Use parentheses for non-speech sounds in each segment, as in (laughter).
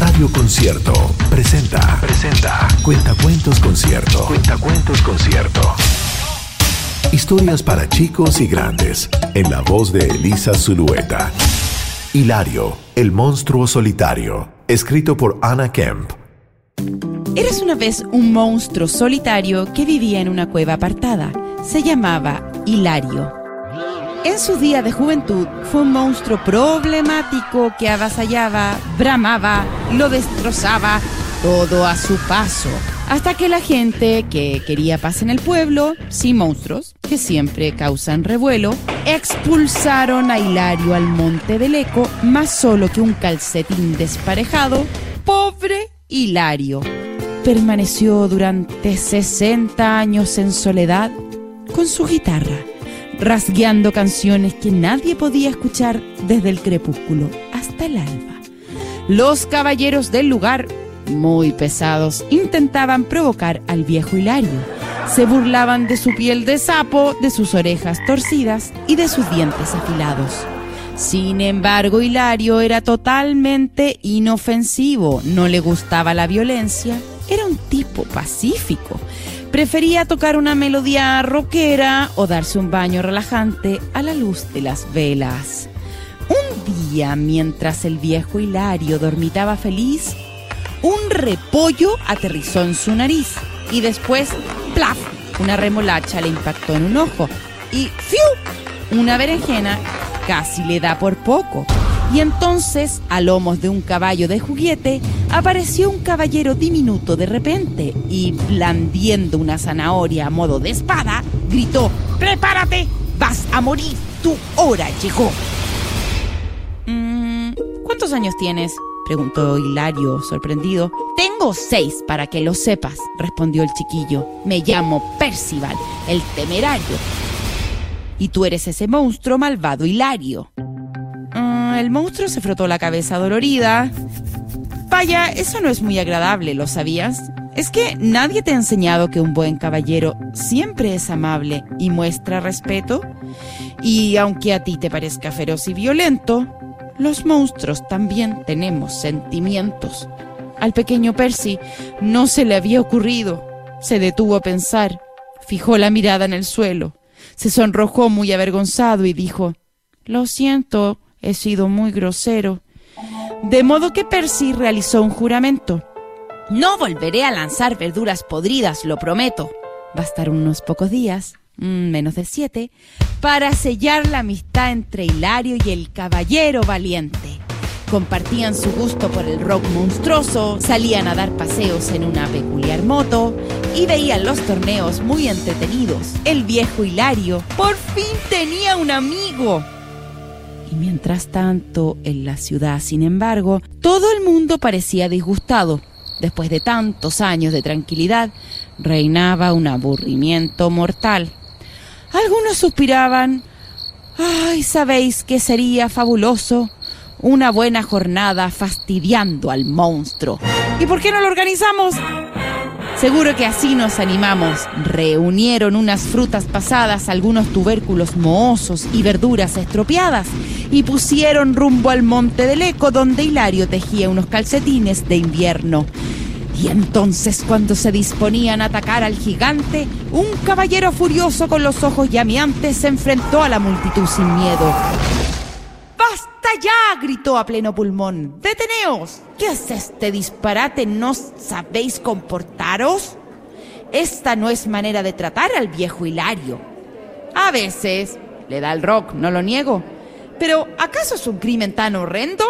Radio Concierto presenta. Presenta. Cuentacuentos Concierto. Cuentacuentos Concierto. Historias para chicos y grandes. En la voz de Elisa Zulueta. Hilario, el monstruo solitario. Escrito por Anna Kemp. Eres una vez un monstruo solitario que vivía en una cueva apartada. Se llamaba Hilario. En su día de juventud fue un monstruo problemático que avasallaba, bramaba, lo destrozaba, todo a su paso. Hasta que la gente que quería paz en el pueblo, sin monstruos, que siempre causan revuelo, expulsaron a Hilario al monte del eco, más solo que un calcetín desparejado. Pobre Hilario. Permaneció durante 60 años en soledad con su guitarra rasgueando canciones que nadie podía escuchar desde el crepúsculo hasta el alba. Los caballeros del lugar, muy pesados, intentaban provocar al viejo Hilario. Se burlaban de su piel de sapo, de sus orejas torcidas y de sus dientes afilados. Sin embargo, Hilario era totalmente inofensivo, no le gustaba la violencia, era un tipo pacífico Prefería tocar una melodía rockera o darse un baño relajante a la luz de las velas. Un día, mientras el viejo Hilario dormitaba feliz, un repollo aterrizó en su nariz y después, ¡plaf! Una remolacha le impactó en un ojo y ¡fiu! Una berenjena casi le da por poco. Y entonces, a lomos de un caballo de juguete, apareció un caballero diminuto de repente y, blandiendo una zanahoria a modo de espada, gritó, ¡Prepárate! ¡Vas a morir! ¡Tu hora llegó! Mm, ¿Cuántos años tienes? preguntó Hilario, sorprendido. Tengo seis, para que lo sepas, respondió el chiquillo. Me llamo Percival, el temerario. Y tú eres ese monstruo malvado Hilario el monstruo se frotó la cabeza dolorida. Vaya, eso no es muy agradable, ¿lo sabías? Es que nadie te ha enseñado que un buen caballero siempre es amable y muestra respeto. Y aunque a ti te parezca feroz y violento, los monstruos también tenemos sentimientos. Al pequeño Percy no se le había ocurrido. Se detuvo a pensar, fijó la mirada en el suelo, se sonrojó muy avergonzado y dijo, Lo siento, he sido muy grosero. De modo que Percy realizó un juramento. No volveré a lanzar verduras podridas, lo prometo. Bastaron unos pocos días, mm, menos de siete, para sellar la amistad entre Hilario y el caballero valiente. Compartían su gusto por el rock monstruoso, salían a dar paseos en una peculiar moto y veían los torneos muy entretenidos. El viejo Hilario por fin tenía un amigo. Y mientras tanto, en la ciudad, sin embargo, todo el mundo parecía disgustado. Después de tantos años de tranquilidad, reinaba un aburrimiento mortal. Algunos suspiraban, ay, ¿sabéis que sería fabuloso? Una buena jornada fastidiando al monstruo. ¿Y por qué no lo organizamos? Seguro que así nos animamos. Reunieron unas frutas pasadas, algunos tubérculos mohosos y verduras estropeadas y pusieron rumbo al monte del eco donde Hilario tejía unos calcetines de invierno. Y entonces cuando se disponían a atacar al gigante, un caballero furioso con los ojos llameantes se enfrentó a la multitud sin miedo gritó a pleno pulmón. ¡Deteneos! ¿Qué es este disparate? ¿No sabéis comportaros? Esta no es manera de tratar al viejo Hilario. A veces le da el rock, no lo niego. Pero ¿acaso es un crimen tan horrendo?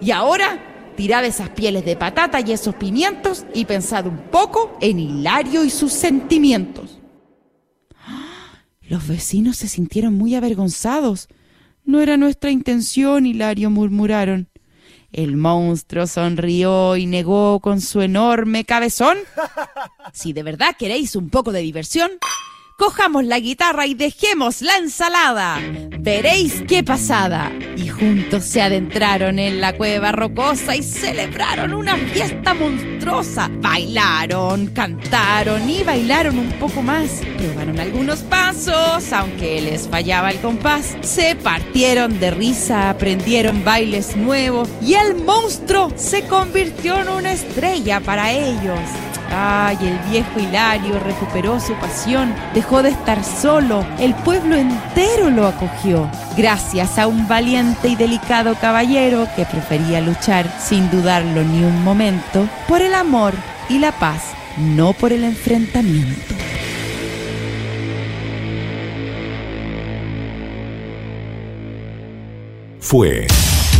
Y ahora, tirad esas pieles de patata y esos pimientos y pensad un poco en Hilario y sus sentimientos. (gasps) Los vecinos se sintieron muy avergonzados. No era nuestra intención, Hilario, murmuraron. El monstruo sonrió y negó con su enorme cabezón. (laughs) Si de verdad queréis un poco de diversión, Cojamos la guitarra y dejemos la ensalada. Veréis qué pasada. Y juntos se adentraron en la cueva rocosa y celebraron una fiesta monstruosa. Bailaron, cantaron y bailaron un poco más. Probaron algunos pasos, aunque les fallaba el compás. Se partieron de risa, aprendieron bailes nuevos y el monstruo se convirtió en una estrella para ellos. Ay, el viejo Hilario recuperó su pasión, dejó de estar solo, el pueblo entero lo acogió, gracias a un valiente y delicado caballero que prefería luchar, sin dudarlo ni un momento, por el amor y la paz, no por el enfrentamiento. Fue